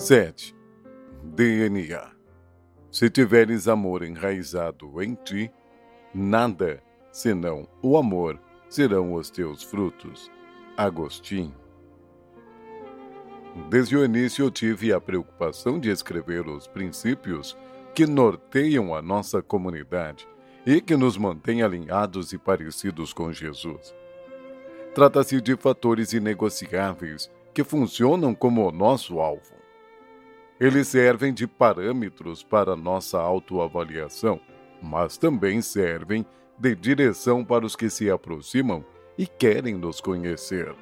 7. DNA Se tiveres amor enraizado em ti, nada senão o amor serão os teus frutos. Agostinho. Desde o início eu tive a preocupação de escrever os princípios que norteiam a nossa comunidade e que nos mantêm alinhados e parecidos com Jesus. Trata-se de fatores inegociáveis que funcionam como o nosso alvo. Eles servem de parâmetros para nossa autoavaliação, mas também servem de direção para os que se aproximam e querem nos conhecer.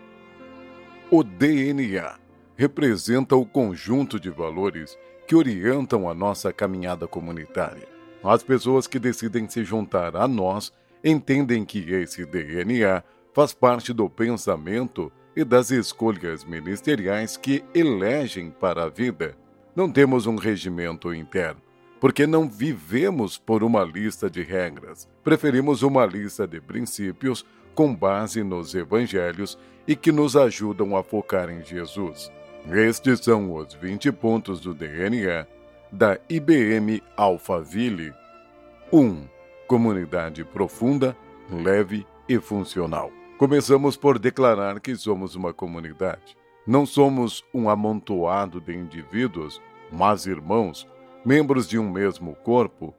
O DNA representa o conjunto de valores que orientam a nossa caminhada comunitária. As pessoas que decidem se juntar a nós entendem que esse DNA faz parte do pensamento e das escolhas ministeriais que elegem para a vida. Não temos um regimento interno, porque não vivemos por uma lista de regras. Preferimos uma lista de princípios com base nos evangelhos e que nos ajudam a focar em Jesus. Estes são os 20 pontos do DNA da IBM Alphaville. 1. Comunidade profunda, leve e funcional. Começamos por declarar que somos uma comunidade. Não somos um amontoado de indivíduos, mas irmãos, membros de um mesmo corpo,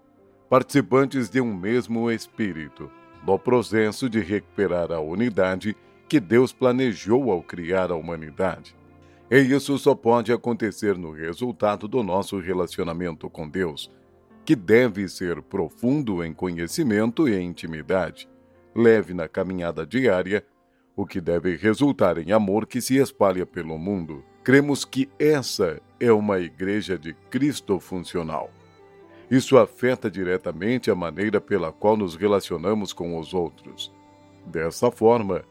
participantes de um mesmo espírito, no processo de recuperar a unidade que Deus planejou ao criar a humanidade. E isso só pode acontecer no resultado do nosso relacionamento com Deus, que deve ser profundo em conhecimento e intimidade, leve na caminhada diária, o que deve resultar em amor que se espalha pelo mundo. Cremos que essa é uma igreja de Cristo funcional. Isso afeta diretamente a maneira pela qual nos relacionamos com os outros. Dessa forma,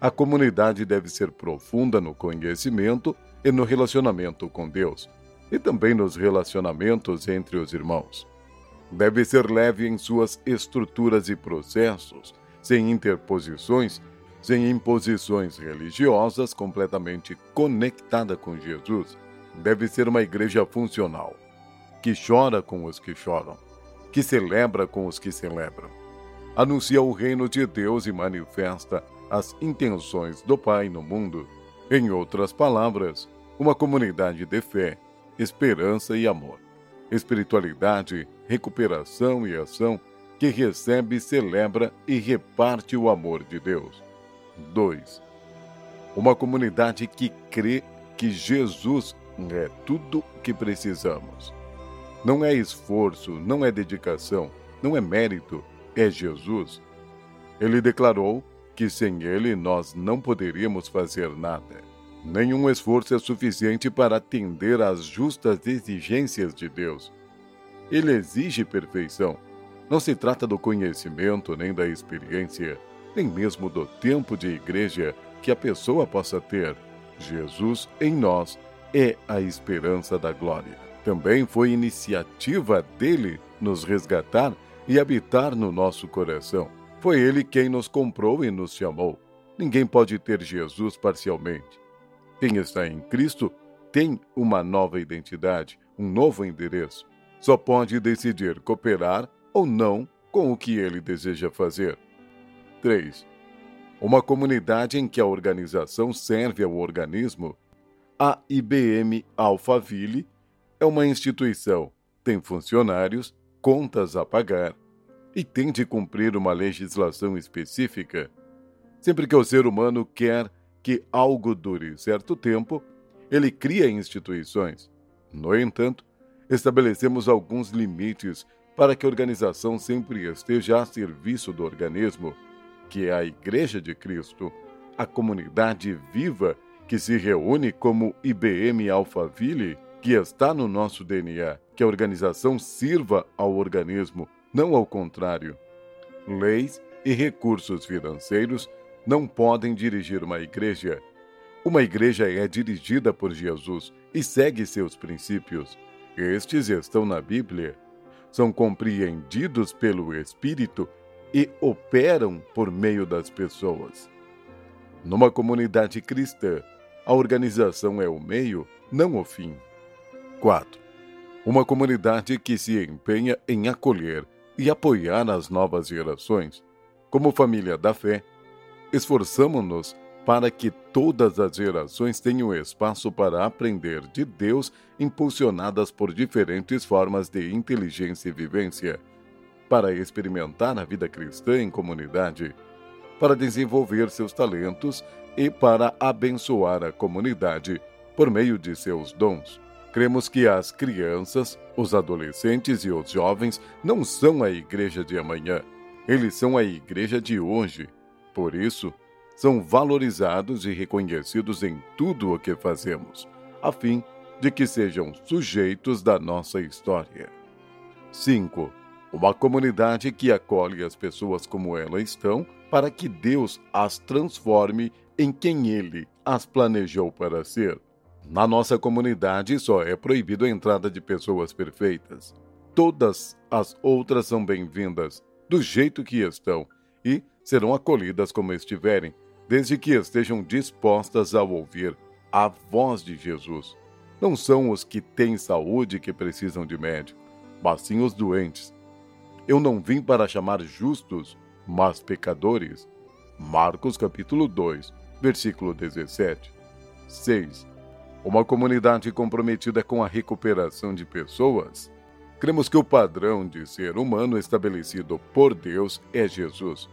a comunidade deve ser profunda no conhecimento e no relacionamento com Deus, e também nos relacionamentos entre os irmãos. Deve ser leve em suas estruturas e processos, sem interposições, sem imposições religiosas, completamente conectada com Jesus. Deve ser uma igreja funcional, que chora com os que choram, que celebra com os que celebram. Anuncia o reino de Deus e manifesta as intenções do Pai no mundo. Em outras palavras, uma comunidade de fé, esperança e amor, espiritualidade, recuperação e ação que recebe, celebra e reparte o amor de Deus. 2. Uma comunidade que crê que Jesus é tudo o que precisamos. Não é esforço, não é dedicação, não é mérito, é Jesus. Ele declarou que sem ele nós não poderíamos fazer nada. Nenhum esforço é suficiente para atender às justas exigências de Deus. Ele exige perfeição. Não se trata do conhecimento, nem da experiência, nem mesmo do tempo de igreja que a pessoa possa ter. Jesus em nós é a esperança da glória. Também foi iniciativa dele nos resgatar e habitar no nosso coração. Foi ele quem nos comprou e nos chamou. Ninguém pode ter Jesus parcialmente. Quem está em Cristo tem uma nova identidade, um novo endereço. Só pode decidir cooperar ou não com o que ele deseja fazer. 3. Uma comunidade em que a organização serve ao organismo. A IBM Alphaville é uma instituição, tem funcionários, contas a pagar e tem de cumprir uma legislação específica. Sempre que o ser humano quer que algo dure certo tempo, ele cria instituições. No entanto, estabelecemos alguns limites para que a organização sempre esteja a serviço do organismo, que é a Igreja de Cristo, a comunidade viva que se reúne como IBM Alphaville, que está no nosso DNA, que a organização sirva ao organismo, não ao contrário. Leis e recursos financeiros não podem dirigir uma igreja. Uma igreja é dirigida por Jesus e segue seus princípios. Estes estão na Bíblia. São compreendidos pelo Espírito e operam por meio das pessoas. Numa comunidade cristã, a organização é o meio, não o fim. 4. Uma comunidade que se empenha em acolher e apoiar as novas gerações. Como família da fé, esforçamos-nos para que todas as gerações tenham espaço para aprender de Deus, impulsionadas por diferentes formas de inteligência e vivência, para experimentar a vida cristã em comunidade, para desenvolver seus talentos e para abençoar a comunidade por meio de seus dons. Cremos que as crianças, os adolescentes e os jovens não são a igreja de amanhã, eles são a igreja de hoje. Por isso, são valorizados e reconhecidos em tudo o que fazemos, a fim de que sejam sujeitos da nossa história. 5. Uma comunidade que acolhe as pessoas como elas estão, para que Deus as transforme em quem Ele as planejou para ser. Na nossa comunidade só é proibido a entrada de pessoas perfeitas. Todas as outras são bem-vindas, do jeito que estão, e serão acolhidas como estiverem, desde que estejam dispostas a ouvir a voz de Jesus. Não são os que têm saúde que precisam de médico, mas sim os doentes. Eu não vim para chamar justos, mas pecadores. Marcos capítulo 2, versículo 17. 6. Uma comunidade comprometida com a recuperação de pessoas. Cremos que o padrão de ser humano estabelecido por Deus é Jesus.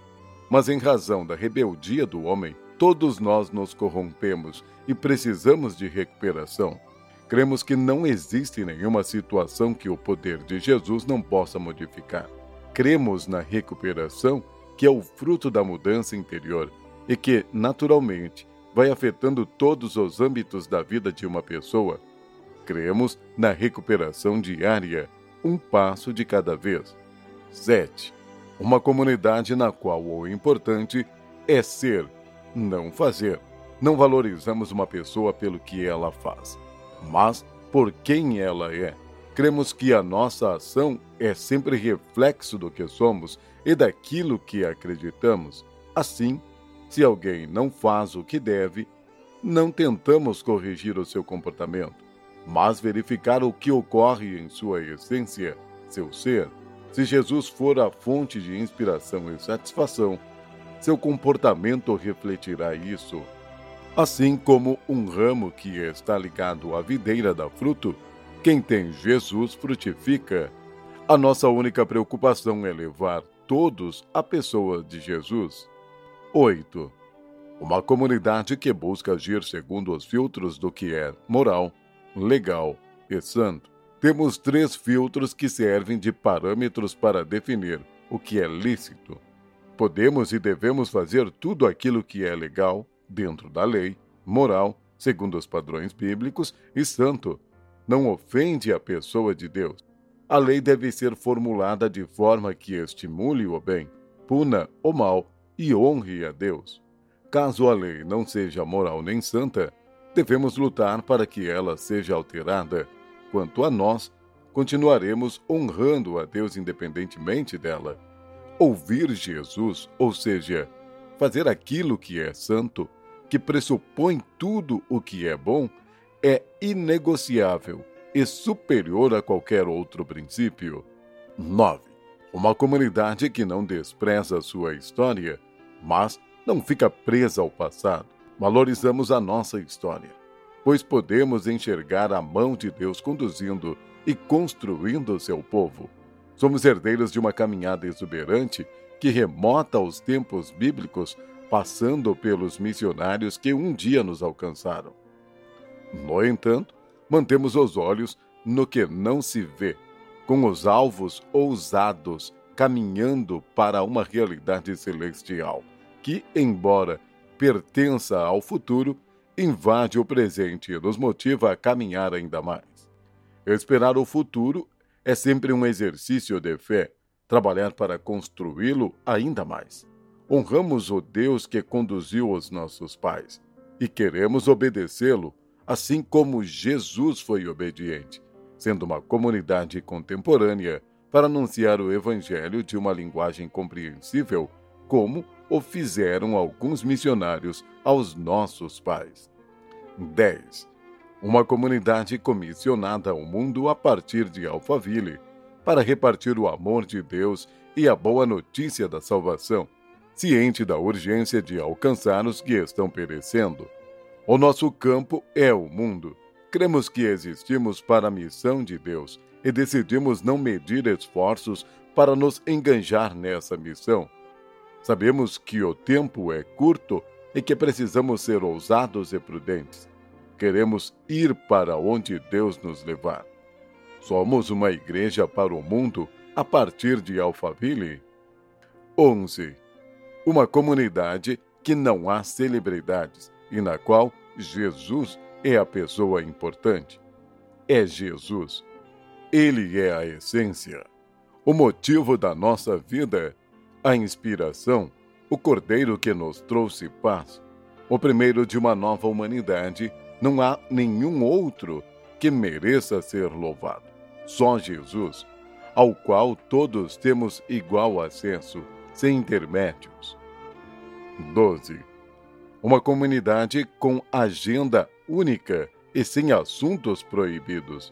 Mas em razão da rebeldia do homem, todos nós nos corrompemos e precisamos de recuperação. Cremos que não existe nenhuma situação que o poder de Jesus não possa modificar. Cremos na recuperação, que é o fruto da mudança interior e que, naturalmente, vai afetando todos os âmbitos da vida de uma pessoa. Cremos na recuperação diária, um passo de cada vez. 7 uma comunidade na qual o importante é ser, não fazer. Não valorizamos uma pessoa pelo que ela faz, mas por quem ela é. Cremos que a nossa ação é sempre reflexo do que somos e daquilo que acreditamos. Assim, se alguém não faz o que deve, não tentamos corrigir o seu comportamento, mas verificar o que ocorre em sua essência, seu ser. Se Jesus for a fonte de inspiração e satisfação, seu comportamento refletirá isso. Assim como um ramo que está ligado à videira dá fruto, quem tem Jesus frutifica. A nossa única preocupação é levar todos à pessoa de Jesus. 8. Uma comunidade que busca agir segundo os filtros do que é moral, legal e santo. Temos três filtros que servem de parâmetros para definir o que é lícito. Podemos e devemos fazer tudo aquilo que é legal, dentro da lei, moral, segundo os padrões bíblicos, e santo. Não ofende a pessoa de Deus. A lei deve ser formulada de forma que estimule o bem, puna o mal e honre a Deus. Caso a lei não seja moral nem santa, devemos lutar para que ela seja alterada Quanto a nós, continuaremos honrando a Deus independentemente dela. Ouvir Jesus, ou seja, fazer aquilo que é santo, que pressupõe tudo o que é bom, é inegociável e superior a qualquer outro princípio. 9. Uma comunidade que não despreza sua história, mas não fica presa ao passado. Valorizamos a nossa história pois podemos enxergar a mão de Deus conduzindo e construindo seu povo. Somos herdeiros de uma caminhada exuberante que remota aos tempos bíblicos, passando pelos missionários que um dia nos alcançaram. No entanto, mantemos os olhos no que não se vê, com os alvos ousados caminhando para uma realidade celestial, que, embora pertença ao futuro, invade o presente e nos motiva a caminhar ainda mais. Esperar o futuro é sempre um exercício de fé, trabalhar para construí-lo ainda mais. Honramos o Deus que conduziu os nossos pais e queremos obedecê-lo, assim como Jesus foi obediente, sendo uma comunidade contemporânea para anunciar o Evangelho de uma linguagem compreensível, como o fizeram alguns missionários aos nossos pais. 10. uma comunidade comissionada ao mundo a partir de Alphaville para repartir o amor de Deus e a boa notícia da salvação, ciente da urgência de alcançar os que estão perecendo. O nosso campo é o mundo. Cremos que existimos para a missão de Deus e decidimos não medir esforços para nos enganjar nessa missão. Sabemos que o tempo é curto e que precisamos ser ousados e prudentes. Queremos ir para onde Deus nos levar. Somos uma igreja para o mundo a partir de Alphaville. 11. Uma comunidade que não há celebridades e na qual Jesus é a pessoa importante. É Jesus. Ele é a essência, o motivo da nossa vida, a inspiração, o cordeiro que nos trouxe paz, o primeiro de uma nova humanidade. Não há nenhum outro que mereça ser louvado. Só Jesus, ao qual todos temos igual acesso, sem intermédios. 12. Uma comunidade com agenda única e sem assuntos proibidos.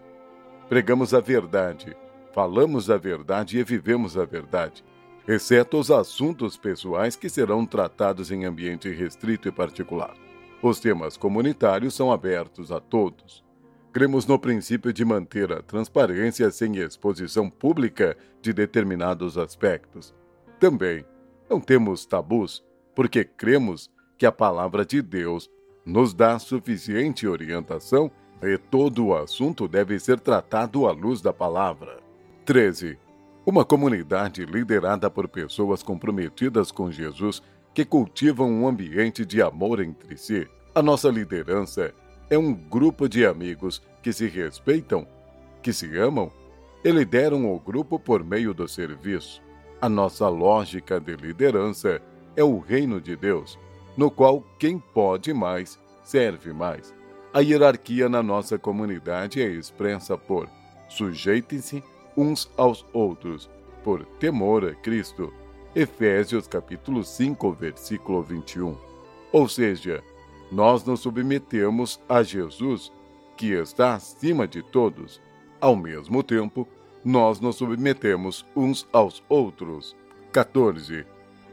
Pregamos a verdade, falamos a verdade e vivemos a verdade, exceto os assuntos pessoais que serão tratados em ambiente restrito e particular. Os temas comunitários são abertos a todos. Cremos no princípio de manter a transparência sem exposição pública de determinados aspectos. Também não temos tabus, porque cremos que a palavra de Deus nos dá suficiente orientação e todo o assunto deve ser tratado à luz da palavra. 13. Uma comunidade liderada por pessoas comprometidas com Jesus que cultivam um ambiente de amor entre si. A nossa liderança é um grupo de amigos que se respeitam, que se amam e lideram o grupo por meio do serviço. A nossa lógica de liderança é o reino de Deus, no qual quem pode mais serve mais. A hierarquia na nossa comunidade é expressa por sujeitem-se uns aos outros, por temor a Cristo. Efésios capítulo 5, versículo 21. Ou seja, nós nos submetemos a Jesus, que está acima de todos. Ao mesmo tempo, nós nos submetemos uns aos outros. 14.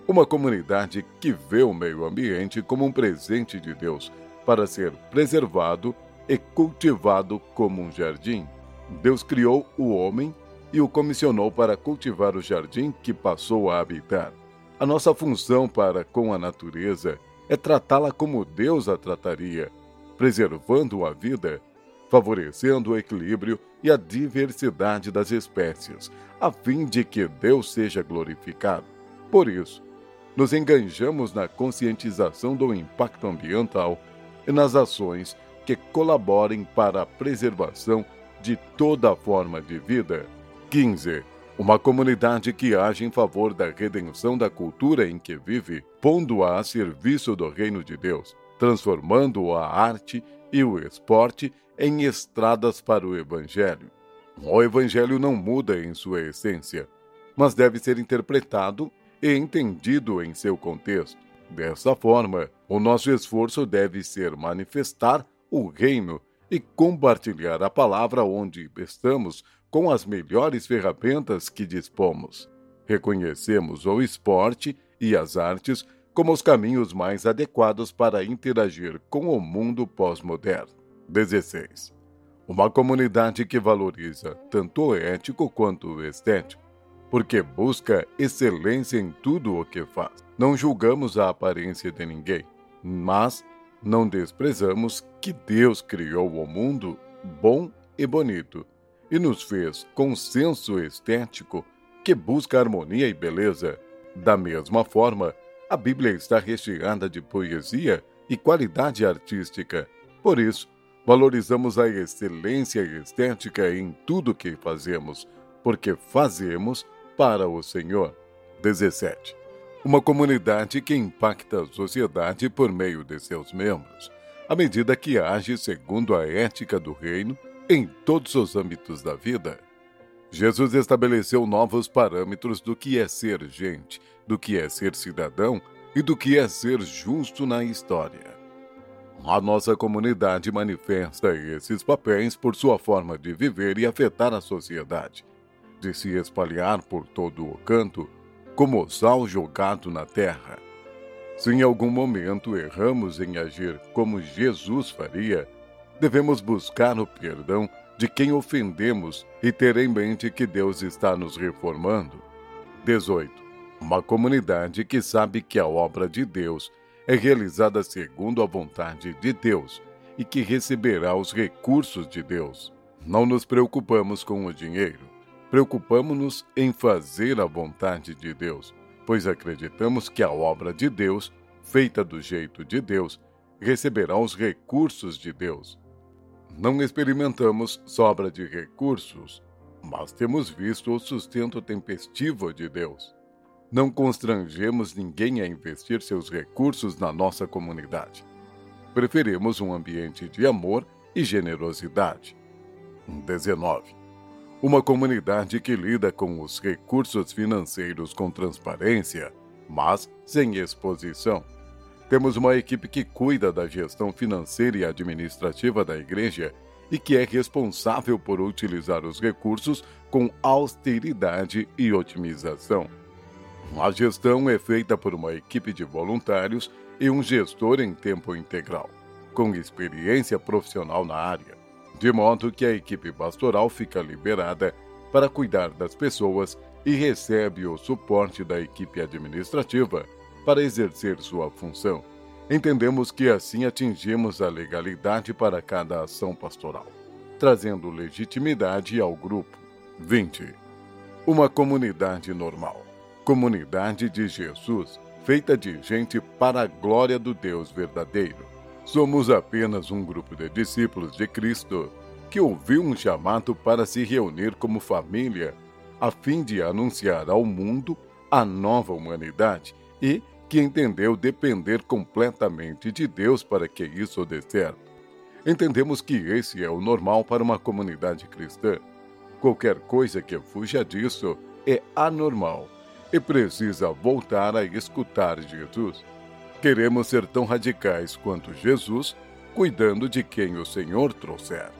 Uma comunidade que vê o meio ambiente como um presente de Deus para ser preservado e cultivado como um jardim. Deus criou o homem e o comissionou para cultivar o jardim que passou a habitar. A nossa função para com a natureza é tratá-la como Deus a trataria, preservando a vida, favorecendo o equilíbrio e a diversidade das espécies, a fim de que Deus seja glorificado. Por isso, nos enganjamos na conscientização do impacto ambiental e nas ações que colaborem para a preservação de toda forma de vida. 15 uma comunidade que age em favor da redenção da cultura em que vive, pondo-a a serviço do reino de Deus, transformando a arte e o esporte em estradas para o Evangelho. O Evangelho não muda em sua essência, mas deve ser interpretado e entendido em seu contexto. Dessa forma, o nosso esforço deve ser manifestar o reino e compartilhar a palavra onde estamos com as melhores ferramentas que dispomos. Reconhecemos o esporte e as artes como os caminhos mais adequados para interagir com o mundo pós-moderno. 16. Uma comunidade que valoriza tanto o ético quanto o estético, porque busca excelência em tudo o que faz. Não julgamos a aparência de ninguém, mas não desprezamos que Deus criou o mundo bom e bonito e nos fez com senso estético que busca harmonia e beleza. Da mesma forma, a Bíblia está recheada de poesia e qualidade artística. Por isso, valorizamos a excelência estética em tudo que fazemos, porque fazemos para o Senhor. 17. Uma comunidade que impacta a sociedade por meio de seus membros, à medida que age segundo a ética do reino em todos os âmbitos da vida. Jesus estabeleceu novos parâmetros do que é ser gente, do que é ser cidadão e do que é ser justo na história. A nossa comunidade manifesta esses papéis por sua forma de viver e afetar a sociedade, de se espalhar por todo o canto, como sal jogado na terra. Se em algum momento erramos em agir como Jesus faria, devemos buscar o perdão de quem ofendemos e ter em mente que Deus está nos reformando. 18. Uma comunidade que sabe que a obra de Deus é realizada segundo a vontade de Deus e que receberá os recursos de Deus. Não nos preocupamos com o dinheiro, preocupamos-nos em fazer a vontade de Deus, pois acreditamos que a obra de Deus, feita do jeito de Deus, receberá os recursos de Deus. Não experimentamos sobra de recursos, mas temos visto o sustento tempestivo de Deus. Não constrangemos ninguém a investir seus recursos na nossa comunidade. Preferimos um ambiente de amor e generosidade. 19. Uma comunidade que lida com os recursos financeiros com transparência, mas sem exposição. Temos uma equipe que cuida da gestão financeira e administrativa da igreja e que é responsável por utilizar os recursos com austeridade e otimização. A gestão é feita por uma equipe de voluntários e um gestor em tempo integral, com experiência profissional na área, de modo que a equipe pastoral fica liberada para cuidar das pessoas e recebe o suporte da equipe administrativa para exercer sua função. Entendemos que assim atingimos a legalidade para cada ação pastoral, trazendo legitimidade ao grupo. 20. Uma comunidade normal comunidade de Jesus, feita de gente para a glória do Deus verdadeiro. Somos apenas um grupo de discípulos de Cristo que ouviu um chamado para se reunir como família, a fim de anunciar ao mundo a nova humanidade e que entendeu depender completamente de Deus para que isso dê certo. Entendemos que esse é o normal para uma comunidade cristã. Qualquer coisa que fuja disso é anormal e precisa voltar a escutar Jesus. Queremos ser tão radicais quanto Jesus, cuidando de quem o Senhor trouxer.